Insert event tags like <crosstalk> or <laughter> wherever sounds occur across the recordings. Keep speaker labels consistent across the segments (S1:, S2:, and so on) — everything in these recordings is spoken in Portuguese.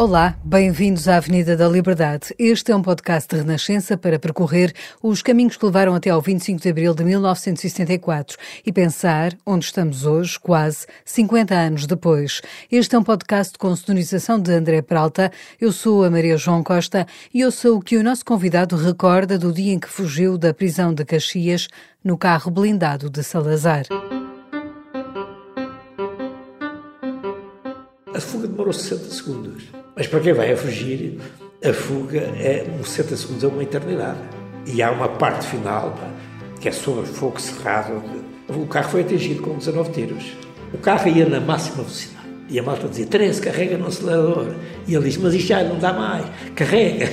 S1: Olá, bem-vindos à Avenida da Liberdade. Este é um podcast de Renascença para percorrer os caminhos que levaram até ao 25 de abril de 1974 e pensar onde estamos hoje, quase 50 anos depois. Este é um podcast com sonorização de André Peralta. Eu sou a Maria João Costa e eu sou o que o nosso convidado recorda do dia em que fugiu da prisão de Caxias no carro blindado de Salazar.
S2: A fuga demorou 60 segundos. Mas para quem vai a fugir, a fuga é uns 60 segundos, é uma eternidade. E há uma parte final, que é sobre fogo cerrado. O carro foi atingido com 19 tiros. O carro ia na máxima velocidade. E a malta dizia, Terence, carrega no acelerador. E ele disse, mas isto já não dá mais, carrega.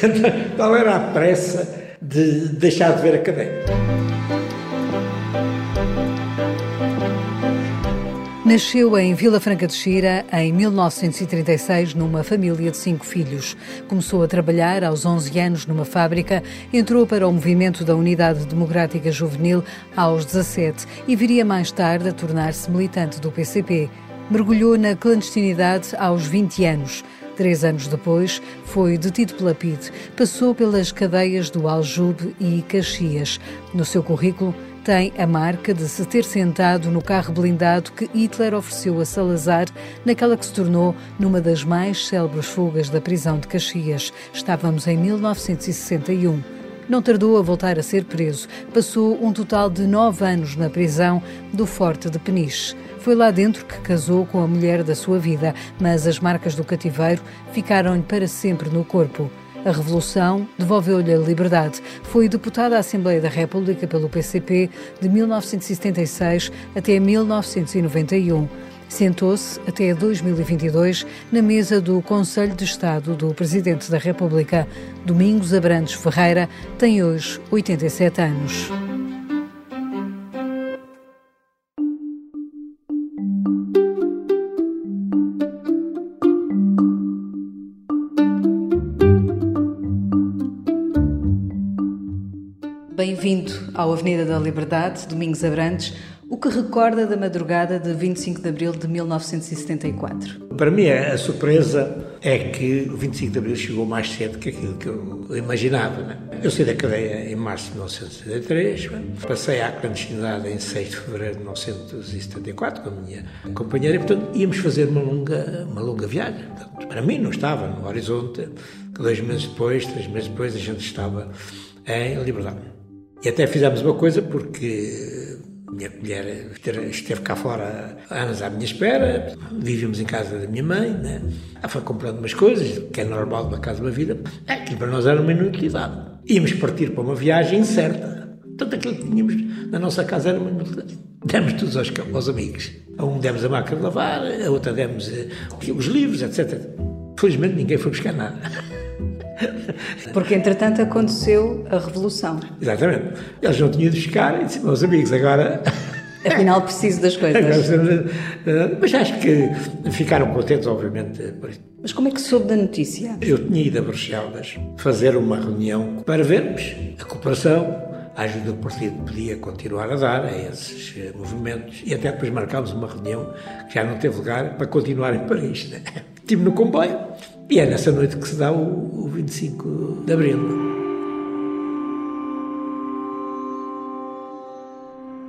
S2: <laughs> Qual era a pressa de deixar de ver a cadeia?
S1: Nasceu em Vila Franca de Xira em 1936 numa família de cinco filhos. Começou a trabalhar aos 11 anos numa fábrica, entrou para o movimento da Unidade Democrática Juvenil aos 17 e viria mais tarde a tornar-se militante do PCP. Mergulhou na clandestinidade aos 20 anos. Três anos depois, foi detido pela PIDE. Passou pelas cadeias do Aljube e Caxias. No seu currículo, tem a marca de se ter sentado no carro blindado que Hitler ofereceu a Salazar naquela que se tornou numa das mais célebres fugas da prisão de Caxias. Estávamos em 1961. Não tardou a voltar a ser preso. Passou um total de nove anos na prisão do Forte de Peniche. Foi lá dentro que casou com a mulher da sua vida, mas as marcas do cativeiro ficaram-lhe para sempre no corpo. A Revolução devolveu-lhe a liberdade. Foi deputada à Assembleia da República pelo PCP de 1976 até 1991. Sentou-se até 2022 na mesa do Conselho de Estado do Presidente da República. Domingos Abrantes Ferreira tem hoje 87 anos. Bem-vindo ao Avenida da Liberdade, Domingos Abrantes. O que recorda da madrugada de 25 de abril de 1974?
S2: Para mim, a surpresa é que o 25 de abril chegou mais cedo que aquilo que eu imaginava. Né? Eu saí da cadeia em março de 1973, passei à clandestinidade em 6 de fevereiro de 1974 com a minha companheira e, portanto, íamos fazer uma longa, uma longa viagem. Portanto, para mim, não estava no horizonte que dois meses depois, três meses depois, a gente estava em liberdade. E até fizemos uma coisa porque minha mulher esteve cá fora anos à minha espera, vivíamos em casa da minha mãe, né? Ela foi comprando umas coisas, que é normal de uma casa de uma vida. Aquilo para nós era uma inutilidade. Íamos partir para uma viagem incerta. Tudo aquilo que tínhamos na nossa casa era uma inutilidade. Demos todos aos, aos amigos. A um demos a máquina de lavar, a outra demos uh, os livros, etc. Felizmente ninguém foi buscar nada. <laughs>
S1: Porque, entretanto, aconteceu a Revolução.
S2: Exatamente. Eles não tinham de buscar e disse, meus amigos, agora...
S1: Afinal, preciso das coisas.
S2: Mas acho que ficaram contentes, obviamente, por isso.
S1: Mas como é que soube da notícia?
S2: Eu tinha ido a Bruxelas fazer uma reunião para vermos a cooperação, a ajuda que o partido podia continuar a dar a esses movimentos e até depois marcámos uma reunião que já não teve lugar para continuar em Paris. Né? <laughs> Estive no comboio e é nessa noite que se dá o, o 25 de Abril.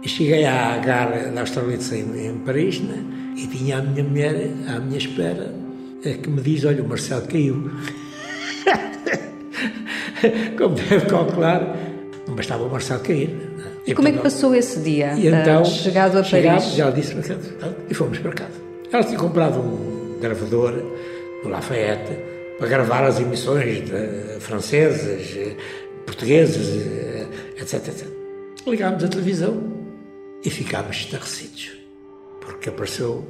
S2: Cheguei à gare da Austerlitz em, em Paris né? e tinha a minha mulher à minha espera que me diz, olha, o Marcelo caiu. <laughs> Como deve calcular, não bastava o Marcelo cair. Né?
S1: E, como é que passou esse dia,
S2: e então,
S1: chegado a Paris?
S2: Já disse e fomos para casa. Ela tinha comprado um gravador do Lafayette para gravar as emissões de, francesas, portugueses, eh, etc, etc. Ligámos a televisão e ficámos estarrecidos, porque apareceu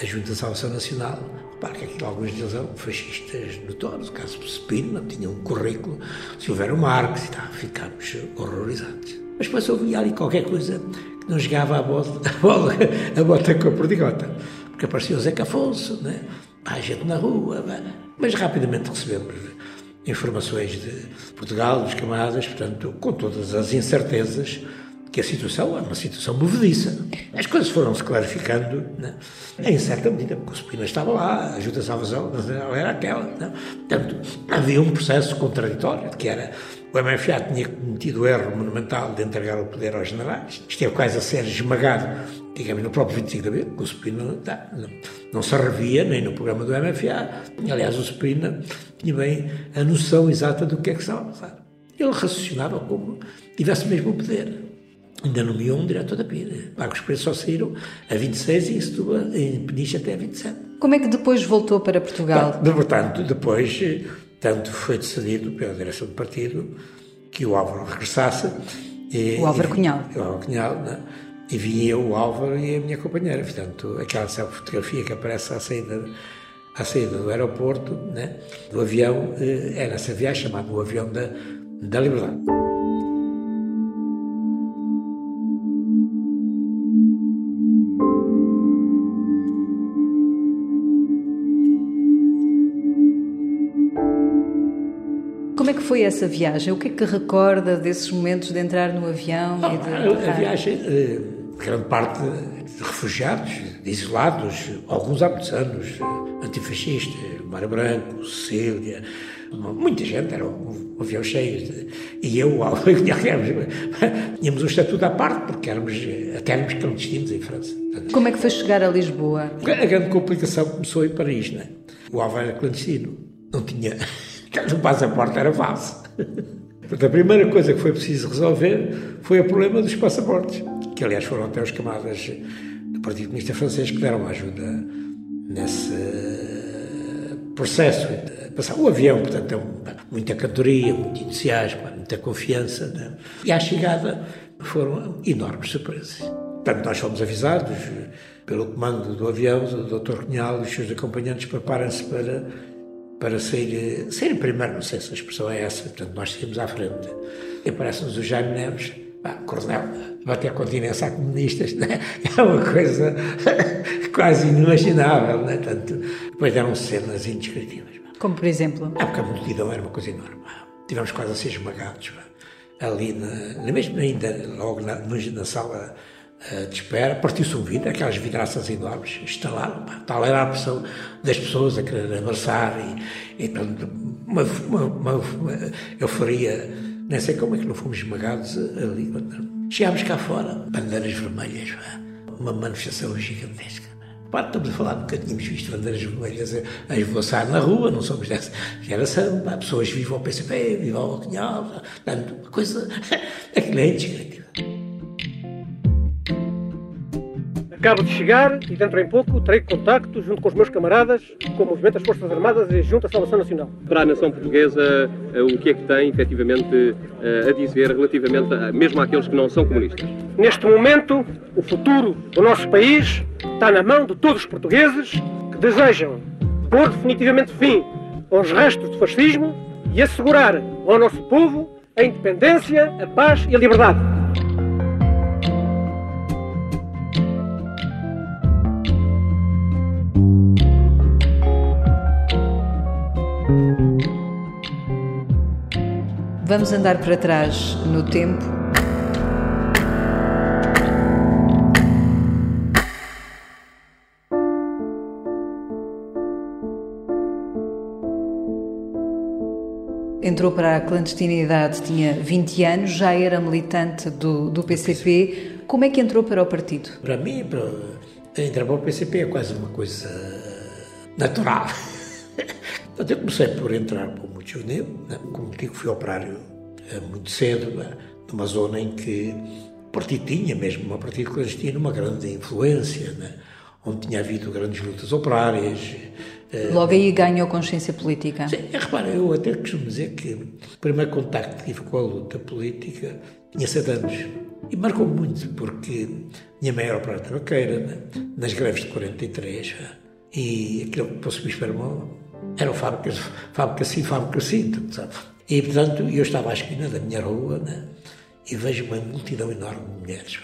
S2: a Junta de Salvação Nacional. Repare que alguns deles eram fascistas notórios, o caso do Spina, tinha um currículo, Silvério Marques e tal, ficámos horrorizados. Mas depois ouvia ali qualquer coisa que não jogava a bola, <laughs> a, bola, a bota com a perdigota, porque apareceu o Zeca Afonso, né? A gente na rua, mas rapidamente recebemos informações de Portugal, dos camaradas, portanto, com todas as incertezas que a situação é uma situação movediça. As coisas foram-se clarificando, né? em certa medida, porque o Spina estava lá, a ajuda de salvação era aquela. Né? Portanto, havia um processo contraditório, que era o MFA tinha cometido o erro monumental de entregar o poder aos generais, esteve quase a ser esmagado, digamos, no próprio 25 de abril, o Spina tá, não, não se revia nem no programa do MFA. Aliás, o Spina tinha bem a noção exata do que é que estava a passar. Ele raciocinava como tivesse mesmo o poder ainda nomeou um diretor da PIDE. Pagos Preços só saíram a 26 e Setúbal, em Peniche até a 27.
S1: Como é que depois voltou para Portugal?
S2: Bom, portanto, depois, tanto foi decidido pela direção do partido que o Álvaro regressasse.
S1: E, o Álvaro Cunhal.
S2: O Álvaro Cunhal, né? E vinha o Álvaro e a minha companheira. Portanto, aquela fotografia que aparece à saída, à saída do aeroporto, né? do avião, eh, é nessa viagem chamada o avião da, da liberdade.
S1: foi essa viagem? O que é que recorda desses momentos de entrar no avião e de.
S2: A, a viagem, eh, grande parte de refugiados, de isolados, alguns há muitos anos, antifascistas, Mário Branco, Cecília, muita gente, era um avião cheio. E eu, <laughs> tínhamos um estatuto à parte, porque éramos, até éramos clandestinos em França.
S1: Como é que foi chegar a Lisboa?
S2: A grande complicação começou em Paris, né? O Álvaro era clandestino, não tinha <laughs> o passaporte era falso. <laughs> Portanto, a primeira coisa que foi preciso resolver foi o problema dos passaportes, que aliás foram até os camadas do Partido Comunista Francês que deram ajuda nesse processo. Passar o avião, portanto, é muita cantoria, muito entusiasmo, muita confiança. Né? E à chegada foram enormes surpresas. Portanto, nós fomos avisados pelo comando do avião, o Dr. Cunhal e os seus acompanhantes preparem-se para para sair, sair primeiro, não sei se a expressão é essa, portanto nós seguimos à frente. E aparece-nos o Jaime Neves, pá, coronel, bater a continência a comunistas, né? <laughs> é uma coisa <laughs> quase inimaginável, né? Portanto, depois deram cenas indescritíveis.
S1: Como por exemplo?
S2: É porque a multidão era uma coisa enorme. Tivemos quase a ser esmagados ali, na, na mesmo ainda logo na, na sala eh, de espera, partiu-se um vidro, aquelas vidraças enormes, instalaram, pá, tal era a pressão das pessoas a querer abraçar e, e uma, uma, uma, uma, euforia, nem sei como é que não fomos esmagados ali. Chegámos cá fora, bandeiras vermelhas, pá, uma manifestação gigantesca. Pá, estamos a falar, nunca tínhamos visto bandeiras vermelhas a, esvoaçar na rua, não somos dessa geração, pá, pessoas vivam ao PCP, vivam ao Cunhal, tanto, uma coisa, aquilo <laughs> é indescritível.
S3: Acabo de chegar e dentro em pouco terei contacto junto com os meus camaradas com o Movimento das Forças Armadas e junto à Salvação Nacional.
S4: Para a nação portuguesa, eh, o que é que tem efetivamente eh, a dizer relativamente a, mesmo àqueles que não são comunistas?
S3: Neste momento, o futuro do nosso país está na mão de todos os portugueses que desejam pôr definitivamente fim aos restos do fascismo e assegurar ao nosso povo a independência, a paz e a liberdade.
S1: Vamos andar para trás no tempo. Entrou para a clandestinidade, tinha 20 anos, já era militante do, do PCP. Como é que entrou para o partido?
S2: Para mim, para, entrar para o PCP é quase uma coisa natural. Portanto, <laughs> eu comecei por entrar por muito juvenil, né? como digo, fui operário eh, muito cedo, né? numa zona em que o partido tinha, mesmo uma partido clandestino, uma grande influência, né? onde tinha havido grandes lutas operárias,
S1: Logo aí ganhou consciência política.
S2: Sim, é, repara, eu até costumo dizer que o primeiro contacto que tive com a luta política tinha sete anos. E marcou muito, porque minha mãe era operária tabaqueira, né? nas greves de 43, e aquilo que Poço Bispo era, era fábrica, fábrica assim, fábrica assim, sabe? E, portanto, eu estava à esquina da minha rua, né? e vejo uma multidão enorme de mulheres,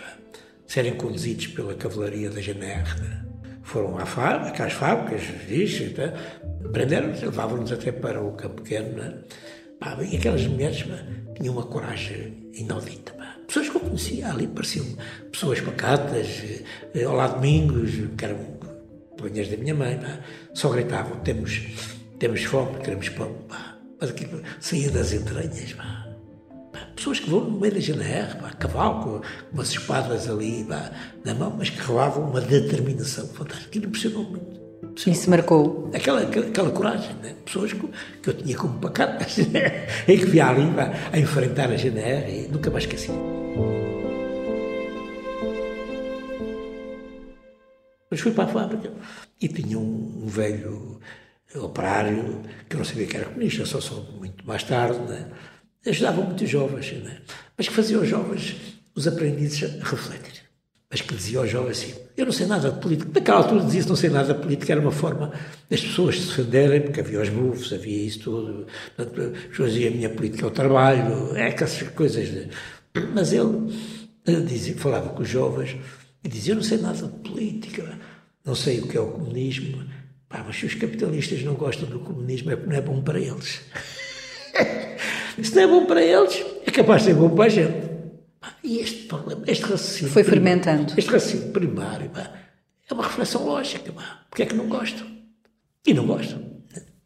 S2: serem conduzidos pela cavalaria da GNR, né? foram à fábrica, às fábricas, vixe, então, prenderam-nos, levavam-nos até para o campo pequeno, né? E aquelas mulheres tinham uma coragem inaudita. Pessoas que eu conhecia ali, pareciam pessoas pacatas, eh, Olá Domingos, que eram companheiras da minha mãe, pá, só gritavam: temos, temos fome, queremos pão. Pá. Mas aquilo saía das entranhas. Pá. Pessoas que vão no meio da GNR, pá, cavalo, com umas espadas ali pá, na mão, mas que revelavam uma determinação fantástica. Aquilo impressionou muito.
S1: Isso marcou.
S2: Aquela, aquela, aquela coragem, né? pessoas que, que, eu tinha como pacatas <laughs> e que via ali a enfrentar a GNR e nunca mais esqueci. Mas fui para a fábrica e tinha um, um velho operário que eu não sabia que era comunista, só soube muito mais tarde, né? ajudava muito os jovens, né? mas que fazia os jovens, os aprendizes, a refletir. Mas que dizia aos jovens assim: Eu não sei nada de política. Naquela altura dizia-se não sei nada de política, era uma forma das pessoas se defenderem, porque havia os bufos, havia isso tudo. Portanto, diziam: A minha política é o trabalho, é aquelas coisas. De... Mas ele dizia, falava com os jovens e dizia: Eu não sei nada de política, não sei o que é o comunismo. Pá, mas se os capitalistas não gostam do comunismo, é porque não é bom para eles. <laughs> se não é bom para eles, é capaz de ser bom para a gente. E este problema, este raciocínio.
S1: Foi fermentando.
S2: Este raciocínio primário pá, é uma reflexão lógica. Pá. Porque é que não gostam? E não gostam.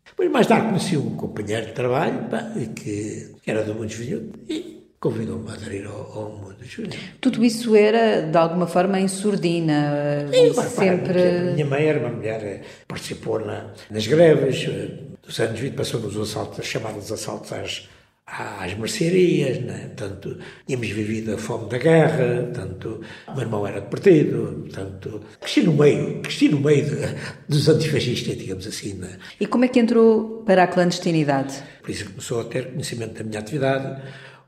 S2: Depois, mais tarde, conheci um companheiro de trabalho pá, que era do Mundo Juvenil e convidou-me a aderir ao, ao Mundo Juvenil.
S1: Tudo isso era, de alguma forma, em surdina?
S2: E,
S1: sempre...
S2: a minha mãe era uma mulher, participou na, nas greves dos anos 20, passou nos assaltos, as chamadas assaltos às às mercearias, né? tanto tínhamos vivido a fome da guerra, tanto o meu irmão era de partido, tanto cresci no meio, cresci no meio de, dos antifascistas, digamos assim. Né?
S1: E como é que entrou para a clandestinidade?
S2: Por isso começou a ter conhecimento da minha atividade,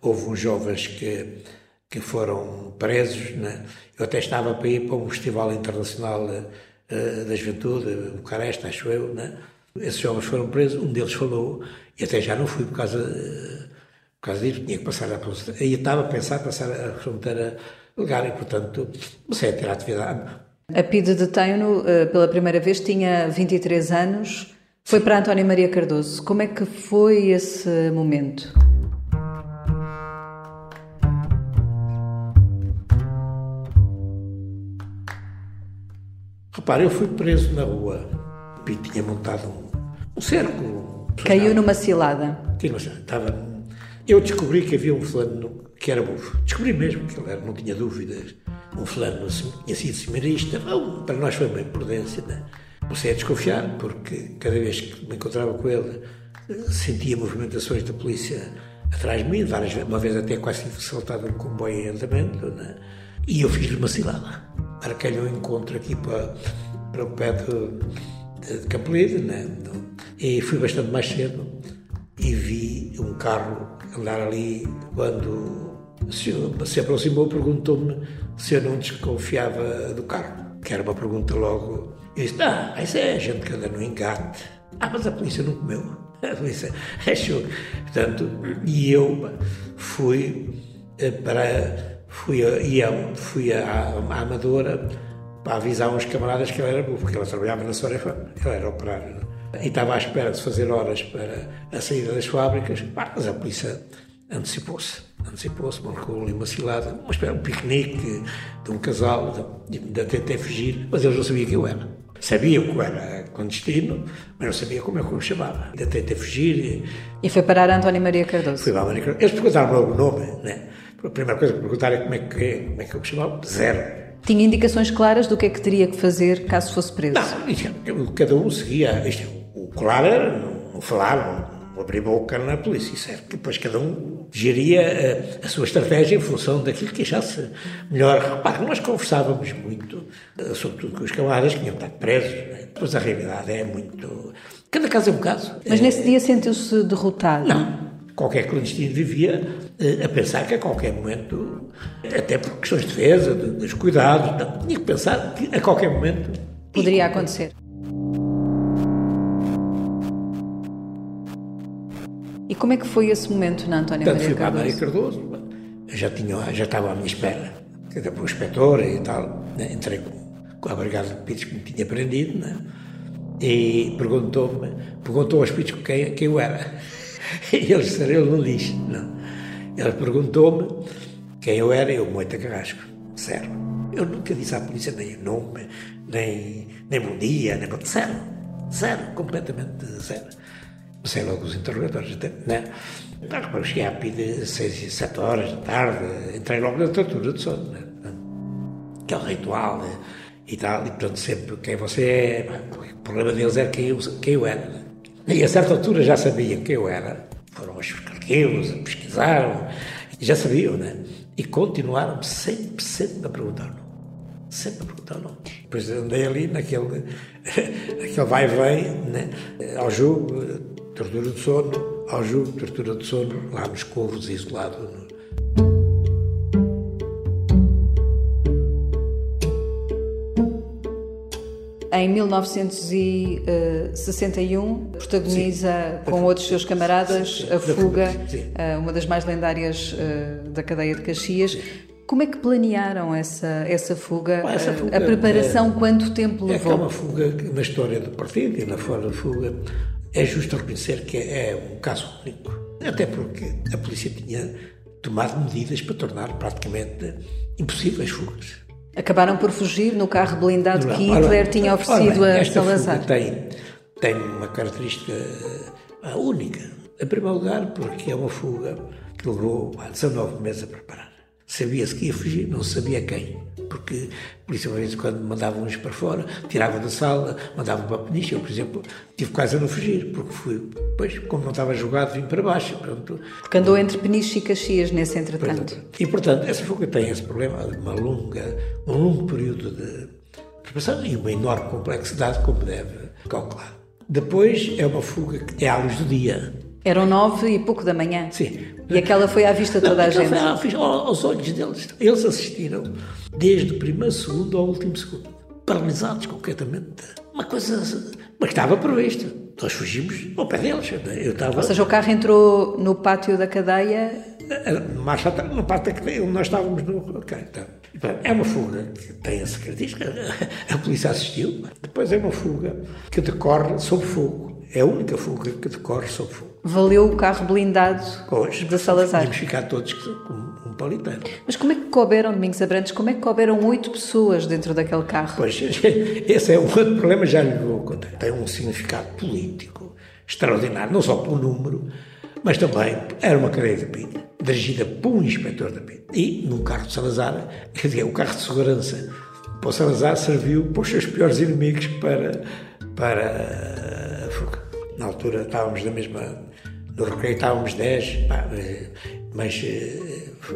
S2: houve uns jovens que, que foram presos, né? eu até estava para ir para um festival internacional uh, da juventude, Bucareste, acho eu, né? esses jovens foram presos, um deles falou, e até já não fui por causa... Uh, por causa disso, tinha que passar a fronteira. Aí estava a pensar passar a fronteira legal e, portanto, comecei a ter atividade.
S1: A PIDE detém-no pela primeira vez, tinha 23 anos, foi para António Maria Cardoso. Como é que foi esse momento?
S2: Repare, eu fui preso na rua. PIDE tinha montado um, um cerco.
S1: Caiu numa cilada.
S2: Estava eu descobri que havia um fulano que era bufo. Descobri mesmo que ele era, não tinha dúvidas. Um fulano tinha sido seminarista. Para nós foi uma imprudência, né? Comecei a desconfiar, porque cada vez que me encontrava com ele, sentia movimentações da polícia atrás de mim, várias uma vez até quase saltado um comboio em andamento, né? e eu fiz-lhe uma cilada. Um encontro aqui para, para o pé de, de, de né? e fui bastante mais cedo e vi um carro andar ali quando se, se aproximou, perguntou-me se eu não desconfiava do carro, que era uma pergunta logo. Eu disse: Ah, isso é gente que anda no engate. Ah, mas a polícia não comeu. <laughs> A polícia achou. Portanto, e eu fui eh, para. Fui, a, fui à, à Amadora para avisar uns camaradas que ela era boa, porque ela trabalhava na Sorefa, ela era operária e estava à espera de fazer horas para a saída das fábricas, mas a polícia antecipou-se. Antecipou-se, marcou ali uma cilada, uma espera, um piquenique de um casal, de, de até fugir, mas eles não sabiam quem eu era. Sabiam que eu era clandestino, mas não sabia como é que eu me chamava. De até fugir.
S1: E, e foi parar a António Maria Cardoso?
S2: Fui para a Maria Cardoso. Eles perguntaram o nome, né? A primeira coisa que perguntaram é como é que, como é que eu me chamava. Zero.
S1: Tinha indicações claras do que é que teria que fazer caso fosse preso?
S2: Não, cada um seguia. Isto, o claro era não falar, não abrir boca na polícia. Isso era que depois cada um geria a, a, sua estratégia em função daquilo que achasse melhor. Repare, nós conversávamos muito, sobretudo com os camaradas que tinham estado presos. Né? Pois a realidade é muito. Cada caso é um caso.
S1: Mas nesse dia sentiu-se derrotado?
S2: Não. Qualquer clandestino vivia eh, a pensar que a qualquer momento, até por questões de defesa, de, dos cuidados, tinha que pensar que a qualquer momento.
S1: Poderia acontecer. E como é que foi esse momento na Antónia
S2: Portanto,
S1: Maria
S2: fui para a Maria
S1: Cardoso?
S2: Cardoso, já, tinha, já estava à minha espera, era para o inspetor e tal. Né? Entrei com, com a brigada de pitos que me tinha prendido, né? e perguntou-me, perguntou aos pitos quem, quem eu era. <laughs> E eles disseram, ele não diz, não. Ele perguntou-me quem eu era eu, Moita Carrasco, zero. Eu nunca disse à polícia nem o nome, nem, nem bom dia, nem bom... Zero, zero, completamente zero. Comecei logo os interrogatórios, né? Claro, quando cheguei a pedir seis e sete horas da tarde, entrei logo na tortura de sono, né? Aquele ritual né? e tal, e portanto sempre quem você é, o problema deles era quem eu, quem eu era, né? E a certa altura já sabiam quem eu era. Foram aos carqueiros, pesquisaram, já sabiam, né? E continuaram sempre, sempre a perguntar não. Sempre a perguntar não. Depois andei ali naquele, <laughs> naquele vai e vem, né? Ao jogo, tortura de sono, ao jogo, tortura de sono, lá nos corros, isolado. No...
S1: Em 1961, protagoniza sim. com outros seus camaradas sim, sim. a fuga, uh, uma das mais lendárias uh, da cadeia de Caxias. Como é que planearam essa, essa fuga? Bom, essa fuga a preparação, é, quanto tempo levou?
S2: É, é uma fuga que, na história do partido e na fora da fuga, é justo reconhecer que é um caso único. Até porque a polícia tinha tomado medidas para tornar praticamente impossíveis fugas.
S1: Acabaram por fugir no carro blindado que Hitler ora, tinha oferecido
S2: ora,
S1: a Salazar.
S2: Tem, tem uma característica única. Em primeiro lugar, porque é uma fuga que levou 19 meses a preparar. Sabia-se que ia fugir, não sabia quem. Porque a polícia, uma vez quando mandava uns para fora, tirava da sala, mandava para a peniche. Eu, por exemplo, tive quase a não fugir, porque fui, depois, como não estava jogado, vim para baixo. Pronto.
S1: Porque andou entre peniche e Caxias nesse entretanto.
S2: E, portanto, essa fuga tem esse problema de uma longa, um longo período de preparação e uma enorme complexidade, como deve calcular. Depois é uma fuga que é à luz do dia.
S1: Eram nove e pouco da manhã.
S2: Sim.
S1: E aquela foi à vista de toda a gente.
S2: Foi aos olhos deles. Eles assistiram desde o primeiro segundo ao último segundo. Paralisados completamente. Uma coisa. Mas estava previsto. Nós fugimos ao pé deles. Eu estava...
S1: Ou seja, o carro entrou no pátio da cadeia.
S2: Atrás, no pátio da cadeia, onde nós estávamos no. Okay, então. É uma fuga que tem essa característica. A polícia assistiu. Depois é uma fuga que decorre sob fogo. É a única fuga que decorre sob fogo.
S1: Valeu o carro blindado
S2: pois,
S1: de Salazar.
S2: Tínhamos ficar todos com um paliteiro.
S1: Mas como é que couberam, Domingos Abrantes, como é que couberam oito pessoas dentro daquele carro?
S2: Pois, <laughs> esse é um outro problema, já lhe vou contar. Tem um significado político extraordinário, não só pelo número, mas também era uma cadeia de pilha, dirigida por um inspetor da pilha. E num carro de Salazar, <laughs> quer dizer, o carro de segurança para o Salazar serviu para os seus piores inimigos para, para a fuga. Na altura estávamos na mesma no recreio estávamos 10, pá, mas eh,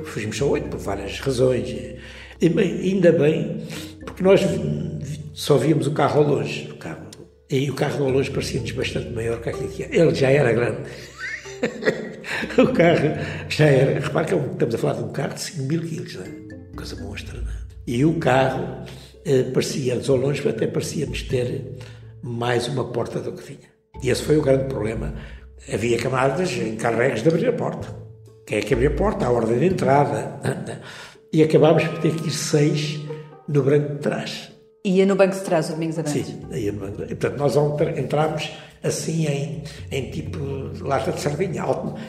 S2: fugimos só 8 por várias razões. E ainda bem, porque nós só víamos o carro ao longe. O carro, e o carro ao longe parecia-nos bastante maior que aquele que era. Ele já era grande. <laughs> o carro já era. Repare que é estamos a falar de um carro de 5 mil quilos, não é? coisa monstra. É? E o carro eh, parecia-nos ao longe, até parecia-nos ter mais uma porta do que tinha. E esse foi o grande problema havia camadas encarregues de abrir a porta. Quem é que abria a porta? A ordem de entrada. E acabámos por ter que ir seis no banco de trás.
S1: Ia no banco de trás o Domingos Abrantes?
S2: Sim, ia no banco de trás. Portanto, nós entrámos assim em, em tipo lata de sardinha,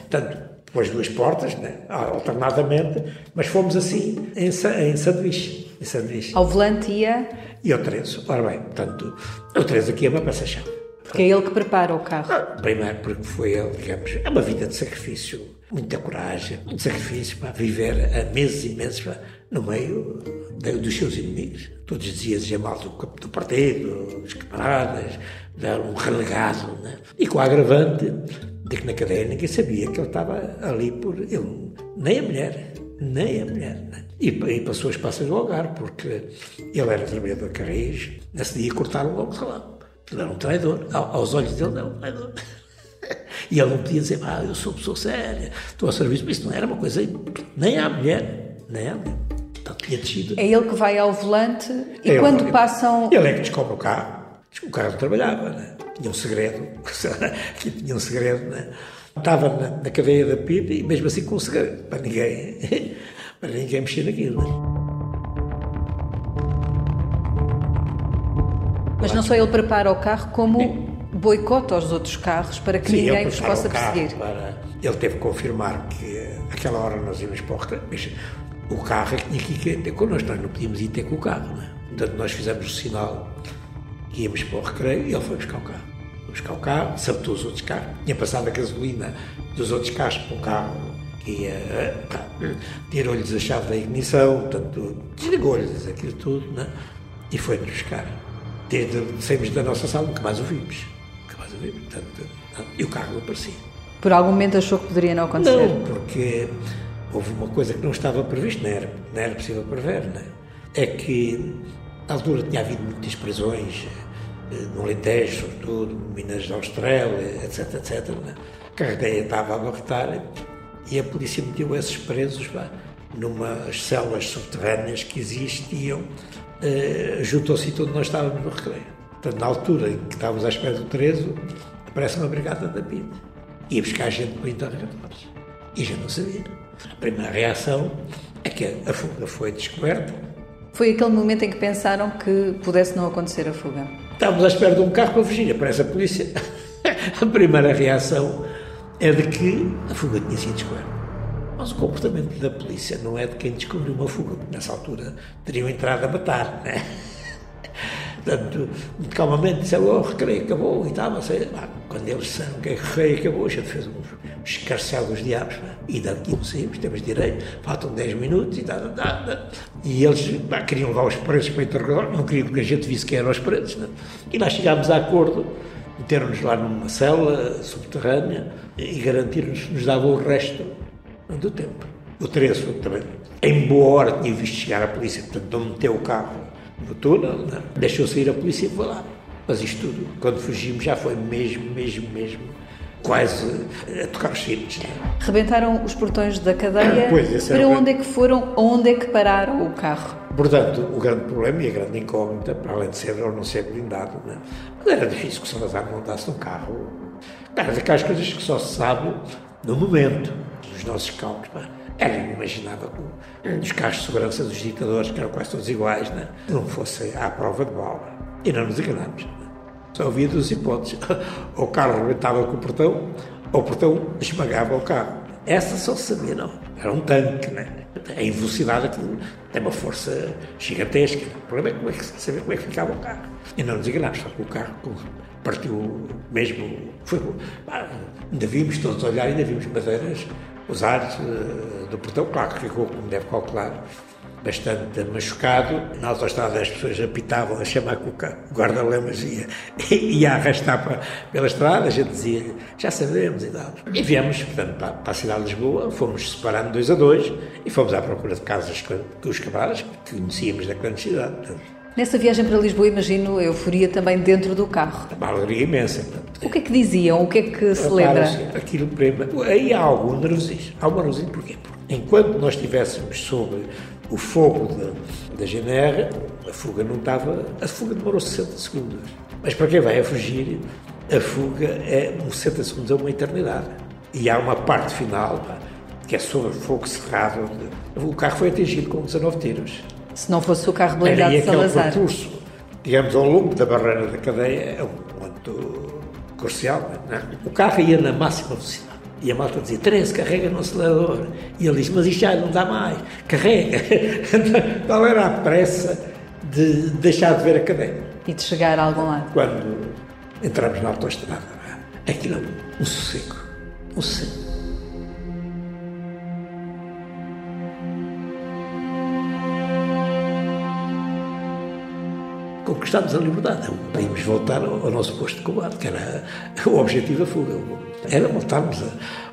S2: tanto com as duas portas, né, alternadamente, mas fomos assim em, em sanduíche. Em sanduíche.
S1: Ao volante ia?
S2: E ao Terezo. Ora bem, portanto, o Terezo aqui é uma peça-chave.
S1: Porque é ele que prepara o carro.
S2: Ah, primeiro porque foi ele, digamos, é uma vida de sacrifício, muita coragem, muito sacrifício para viver há meses e meses no meio dos seus inimigos. Todos os dias dizer mal do, do partido, dos camaradas, um relegado, né? e com a agravante de que na cadeia ninguém sabia que ele estava ali por ele, nem a mulher, nem a mulher. Né? E, e passou as passas do lugar, porque ele era trabalhador de Carris, nesse dia cortaram logo o salário Ele era um traidor. Aos olhos dele, era um traidor. E ele não podia dizer, ah, eu sou pessoa séria, estou a serviço. Isso não era uma coisa, nem à mulher, nem à mulher. Então, tinha descido.
S1: É ele que vai ao volante e é quando ele, passam.
S2: Ele é que descobre o carro. O carro não trabalhava, né? tinha um segredo. <laughs> tinha um segredo, né? Estava na, na cadeia da PIB e mesmo assim com um segredo, para ninguém, <laughs> para ninguém mexer naquilo. Né?
S1: Mas não só ele prepara o carro, como boicota aos outros carros para que Sim, ninguém os possa perseguir. Para...
S2: Ele teve que confirmar que aquela hora nós íamos para o mas o carro é que tinha que ir ter connosco, nós não podíamos ir ter com o carro. Não é? Portanto, nós fizemos o sinal que íamos para o recreio e ele foi buscar o carro. Foi buscar o carro, sabotou os outros carros, tinha passado a gasolina dos outros carros para o carro que ia, tirou-lhes a chave da ignição, portanto, desligou-lhes aquilo tudo, né? e foi-nos buscar. Desde saímos da nossa sala, nunca mais ouvimos. Nunca mais ouvimos, portanto, e o carro não aparecia.
S1: Por algum momento achou que poderia não acontecer?
S2: Não, porque houve uma coisa que não estava prevista, não era, não era possível prever, não é? é que na altura tinha havido muitas prisões, eh, no Alentejo, sobretudo, Minas de Austrália, etc, etc. Né? A carreira estava a abarrotar e a polícia meteu esses presos pá, numas celas subterrâneas que existiam eh, junto ao sítio onde nós estávamos no recreio. Portanto, na altura em que estávamos à espera do Terezo, aparece uma brigada da PID. Ia buscar gente para interrogatórios. E já não sabia. A primeira reação é que a fuga foi descoberta.
S1: Foi aquele momento em que pensaram que pudesse não acontecer a fuga?
S2: Estávamos à espera de um carro para fugir, aparece a polícia. <laughs> a primeira reação é de que a fuga tinha sido descoberta. Mas o comportamento da polícia não é de quem descobriu uma fuga, porque nessa altura teriam entrado a matar, né? Portanto, muito calmamente disseram, oh, recreio acabou e tal, mas quando eles disseram que o recreio acabou, a gente fez um escarcel dos diabos, e daqui saímos, temos direito, faltam 10 minutos e tal, tal. E eles queriam levar os presos para interrogar, não queriam que a gente visse quem eram os presos, né? E nós chegámos a acordo, meteram-nos lá numa cela subterrânea e garantiram-nos que nos davam o resto do tempo. O Tereso também, em boa hora, tinha visto chegar a polícia, portanto não meteu o carro no túnel, deixou sair a polícia e foi lá. Mas isto tudo, quando fugimos, já foi mesmo, mesmo, mesmo quase a tocar os sinos.
S1: Rebentaram os portões da cadeia. <coughs> Pois, para onde é que foram? Onde é que pararam o carro?
S2: Portanto, o grande problema e a grande incógnita, para além de ser ou não ser blindado, né? mas era difícil que o Salazar montasse um carro. Era daquelas coisas que só se sabe no momento dos nossos cálculos. Era inimaginável que dos carros de segurança dos ditadores, que eram quase todos iguais, né? não fosse à prova de bala. E não nos enganamos. Né? Só havia duas hipóteses. <laughs> Ou o carro rebentava com o portão, ou o portão esmagava o carro. Essa só sabia, não. Era um tanque, né? Em velocidade aquilo tem uma força gigantesca. O problema é como é que saber como é que ficava o carro. E não nos enganamos, só que o carro partiu mesmo. Foi, ainda vimos todos olhar, ainda vimos madeiras usar uh, do portão, claro que ficou, como deve calcular, bastante machucado. Na autostrada as pessoas apitavam a chamar o guarda-lemas ia, ia <laughs> arrastar para, pela estrada, a gente dizia já sabemos e tal. E viemos, portanto, para, para, a cidade de Lisboa, fomos separando dois a dois e fomos à procura de casas com os cavalos que conhecíamos da clandestinidade. Portanto,
S1: Nessa viagem para Lisboa, imagino a euforia também dentro do carro.
S2: Uma alegria imensa.
S1: O que é que diziam? O que é que se lembra?
S2: Aquilo, aí há algum nervosismo. Há um nervosismo porquê? Porque enquanto nós estivéssemos sob o fogo da, da GNR, a fuga não estava. A fuga demorou 60 segundos. Mas para quem vai a fugir, a fuga é um 60 segundos é uma eternidade. E há uma parte final que é sobre fogo cerrado. O carro foi atingido com 19 tiros.
S1: Se não fosse o carro blindado de Salazar.
S2: percurso, digamos, ao longo da barreira da cadeia, é um ponto crucial. É? O carro ia na máxima velocidade. E a malta dizia, Terence, carrega no acelerador. E ele disse, mas isto já não dá mais, carrega. <laughs> Qual era a pressa de deixar de ver a cadeia?
S1: E de chegar a algum lado.
S2: Quando entramos na autoestrada, aquilo é um sossego, um sossego. conquistámos a liberdade. Íamos voltar ao nosso posto de combate, que era <laughs> o objetivo da fuga. Era voltarmos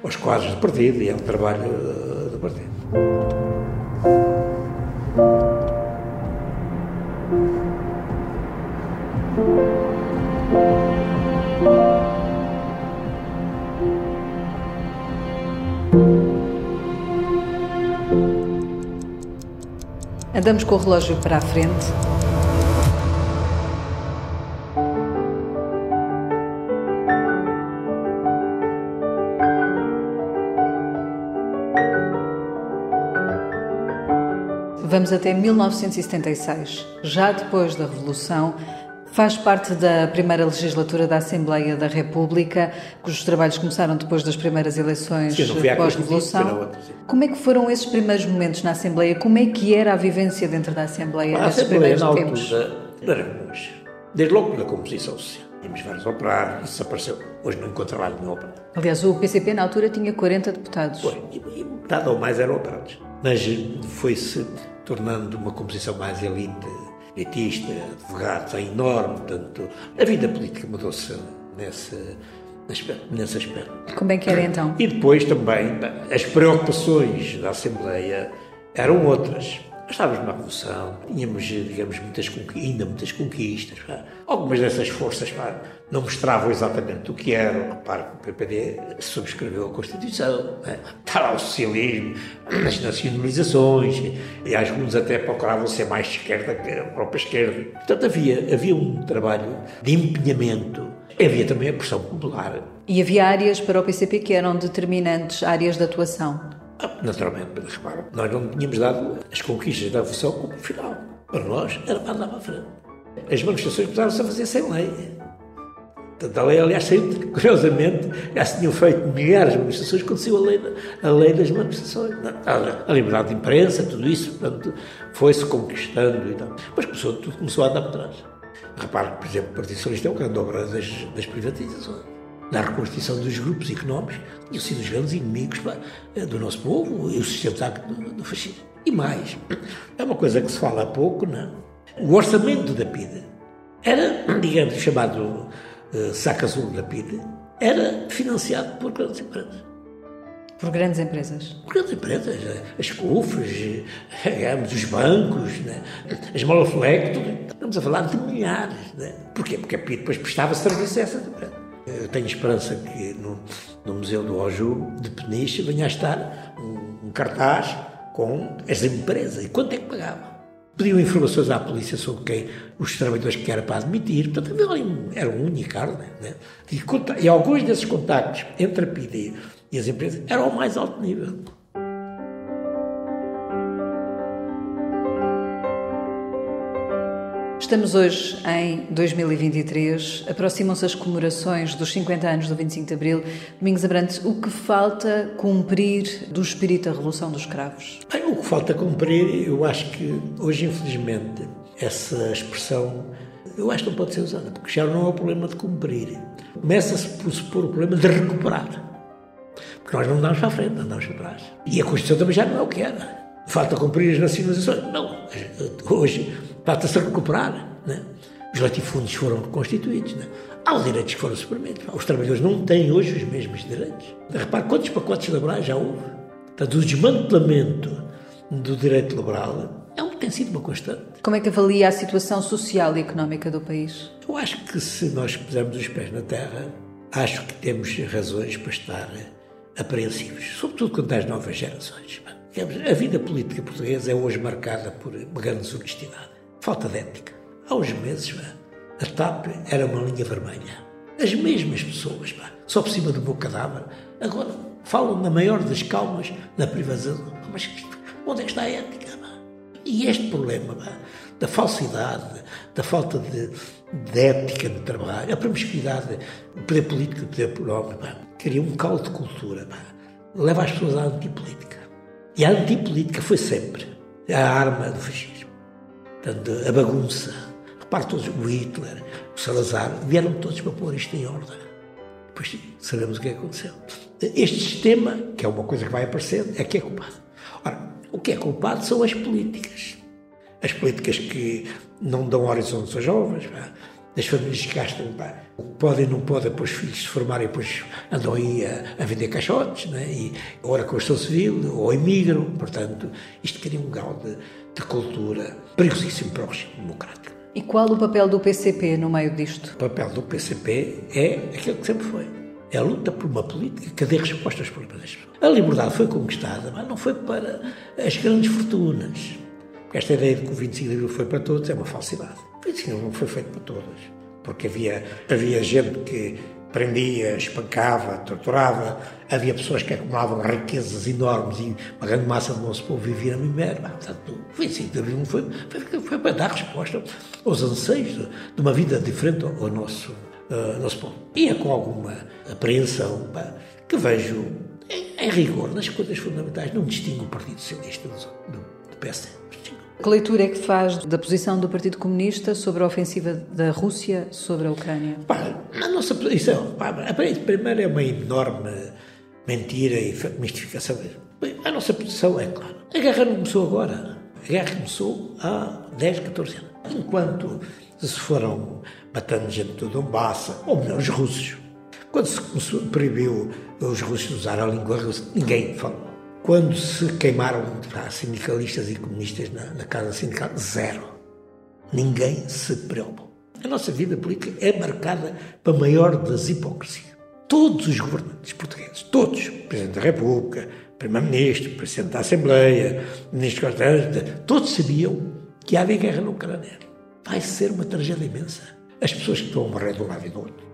S2: aos quadros do partido e ao é trabalho eh, do partido.
S1: Andamos com o relógio para a frente Vamos até 1976, já depois da Revolução. Faz parte da primeira legislatura da Assembleia da República, cujos trabalhos começaram depois das primeiras eleições pós-revolução. Como é que foram esses primeiros momentos na Assembleia? Como é que era a vivência dentro da Assembleia
S2: a
S1: nesses
S2: Assembleia,
S1: primeiros
S2: na
S1: tempos?
S2: altura, hoje. Desde logo pela composição social. Tínhamos vários operários, isso desapareceu. Hoje não encontro trabalho nenhum operário.
S1: Aliás, o PCP na altura tinha 40 deputados.
S2: Foi, e, e metade ou mais eram operários. Mas foi-se tornando uma composição mais elite, elitista, advogados, é enorme. Portanto, a vida política mudou-se nesse, nesse aspecto.
S1: Como é que era então?
S2: E depois também as preocupações da Assembleia eram outras. Estávamos numa revolução, tínhamos, digamos, muitas ainda muitas conquistas. Pá. Algumas dessas forças pá, não mostravam exatamente o que eram. Repare que o PPD subscreveu a Constituição, né? lá o socialismo, as nacionalizações, e alguns até procuravam ser mais de esquerda que a própria esquerda. Portanto, havia, havia um trabalho de empenhamento. Havia também a pressão popular.
S1: E havia áreas para o PCP que eram determinantes, áreas de atuação.
S2: Naturalmente, mas repara, nós não tínhamos dado as conquistas da Revolução como final. Para nós, era para andar para frente. As manifestações começaram-se a fazer sem lei. Portanto, a lei, aliás, saiu, <laughs> curiosamente, já se tinham feito milhares de manifestações quando saiu a lei, a lei das manifestações. A, a liberdade de imprensa, tudo isso, portanto, foi-se conquistando e tal. Mas começou, tudo começou a andar para trás. Repare por exemplo, o Partido Socialista é o grande obra das, das privatizações na reconstituição dos grupos económicos, tinham sido os grandes inimigos pá, do nosso povo e o sustentáculo do, do fascismo. E mais, é uma coisa que se fala há pouco, não? O orçamento da PIDE era, digamos, chamado uh, saco azul da PIDE, era financiado por grandes empresas.
S1: Por grandes empresas?
S2: Por grandes empresas, as CUFs, digamos, os bancos, né? as Malaflex, estamos a falar de milhares. Né? Porquê? Porque a PIDE depois prestava serviço a essa empresa. Eu tenho esperança que no, no Museu do Oju de Peniche venha a estar um, um, cartaz com as empresas e quanto é que pagava. Pediam informações à polícia sobre quem os trabalhadores que era para admitir, portanto era um unicarne. Né? E, e alguns desses contactos entre a PIDE e as empresas eram ao mais alto nível.
S1: Estamos hoje em 2023, aproximam-se as comemorações dos 50 anos do 25 de Abril. Domingos Abrantes, o que falta cumprir do espírito da Revolução dos Cravos?
S2: Bem, o que falta cumprir, eu acho que hoje, infelizmente, essa expressão, eu acho que não pode ser usada, porque já não é o problema de cumprir. Começa-se por supor o problema de recuperar. Porque nós não andamos para a frente, andamos para trás. E a Constituição também já não é o que era. Falta cumprir as nacionalizações. Não, hoje Trata-se de recuperar. Né? Os latifúndios foram reconstituídos. Né? Há os direitos que foram suprimidos. Os trabalhadores não têm hoje os mesmos direitos. Repare quantos pacotes laborais já houve. Portanto, o desmantelamento do direito laboral é um, tem sido uma constante.
S1: Como é que avalia a situação social e económica do país?
S2: Eu acho que se nós pusermos os pés na terra, acho que temos razões para estar apreensivos, sobretudo quanto às novas gerações. A vida política portuguesa é hoje marcada por uma grande desonestidade. Falta de ética. Há uns meses, pá, a TAP era uma linha vermelha. As mesmas pessoas, pá, só por cima do meu cadáver, agora falam na maior das calmas na privação. Mas onde é que está a ética? Pá? E este problema pá, da falsidade, da falta de, de, ética no trabalho, a promiscuidade, o poder político e o poder económico, cria um caldo de cultura, pá, leva as pessoas à antipolítica. E a antipolítica foi sempre a arma do fascismo. Portanto, a bagunça. Repare todos, o Hitler, o Salazar, vieram todos para pôr isto em ordem. Depois sabemos o que aconteceu. Este sistema, que é uma coisa que vai aparecendo, é que é culpado. Ora, o que é culpado são as políticas. As políticas que não dão horizontes aos jovens, pá. as famílias que gastam, pá, podem ou não podem para os filhos se formarem, depois andam aí a, a vender caixotes, né? e com a construção civil, ou emigram. Portanto, isto cria um grau de de cultura perigosíssimo para o regime democrático.
S1: E qual o papel do PCP no meio disto?
S2: O papel do PCP é aquele que sempre foi. É a luta por uma política que dê resposta aos problemas das pessoas. A liberdade foi conquistada, mas não foi para as grandes fortunas. Porque esta ideia de que o 25 de Abril foi para todos é uma falsidade. O 25 de Abril não foi feito para todos. Porque havia, havia gente que prendia, espancava, torturava. Havia pessoas que acumulavam riquezas enormes e uma grande massa do nosso povo vivia na miséria. Portanto, o 25 de Abril foi, foi, foi, para dar resposta aos anseios de, uma vida diferente ao, nosso, uh, nosso povo. E é com alguma apreensão pá, que vejo, em, em, rigor, nas coisas fundamentais, não distingo o Partido Socialista do, do PSD.
S1: Que leitura é que faz da posição do Partido Comunista sobre a ofensiva da Rússia sobre a Ucrânia?
S2: Pá, a nossa posição, primeiro é uma enorme mentira e mistificação. A nossa posição é clara. A guerra não começou agora. A guerra começou há 10, 14 anos. Enquanto se foram matando gente do Donbass, ou melhor, os russos. Quando se começou, proibiu os russos usar a língua russa, ninguém falou. Quando se queimaram sindicalistas e comunistas na, na casa sindical, zero. Ninguém se preocupou. A nossa vida política é marcada pela maior das hipócrisias. Todos os governantes portugueses, todos, Presidente da República, Primeiro-Ministro, Presidente da Assembleia, Ministro da todos sabiam que havia guerra na Ucrânia. Vai ser uma tragédia imensa. As pessoas que estão a morrer de um lado e do outro.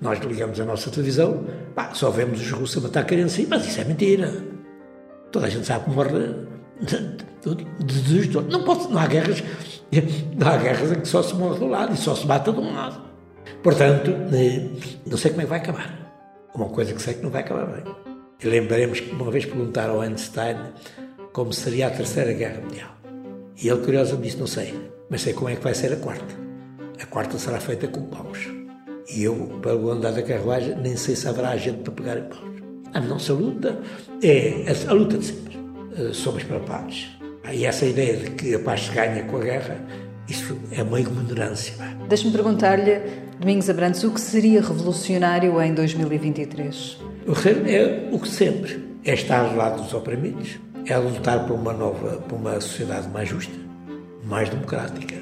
S2: Nós ligamos a nossa televisão, pá, só vemos os russos a matar querendo mas isso é mentira. Toda a gente sabe que morre de, de, não, pode, não há guerras não há guerras em que só se morre de um lado e só se mata de um lado. Portanto, eh, não sei como é que vai acabar. Uma coisa que sei que não vai acabar bem. E lembraremos que uma vez perguntaram ao Einstein como seria a Terceira Guerra Mundial. E ele, curiosamente, disse: Não sei, mas sei como é que vai ser a quarta. A quarta será feita com paus. E eu, para o andar da carruagem, nem sei se haverá gente para pegar em paus. A nossa luta é a, luta de sempre. Uh, somos para a paz. E essa ideia de que a paz se ganha com a guerra, isso é uma ignorância.
S1: Deixe-me perguntar-lhe, Domingos Abrantes, o que seria revolucionário em 2023?
S2: É o que sempre. É estar ao lado dos oprimidos, é lutar por uma nova, por uma sociedade mais justa, mais democrática,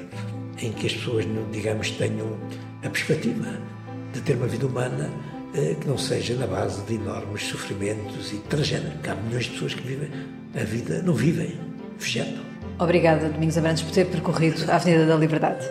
S2: em que as pessoas, digamos, tenham a perspectiva de ter uma vida humana eh, que não seja na base de enormes sofrimentos e tragédias. Há milhões de pessoas que vivem a vida, não vivem, vegetam.
S1: Obrigada, Domingos Abrantes, por ter percorrido a Avenida da Liberdade.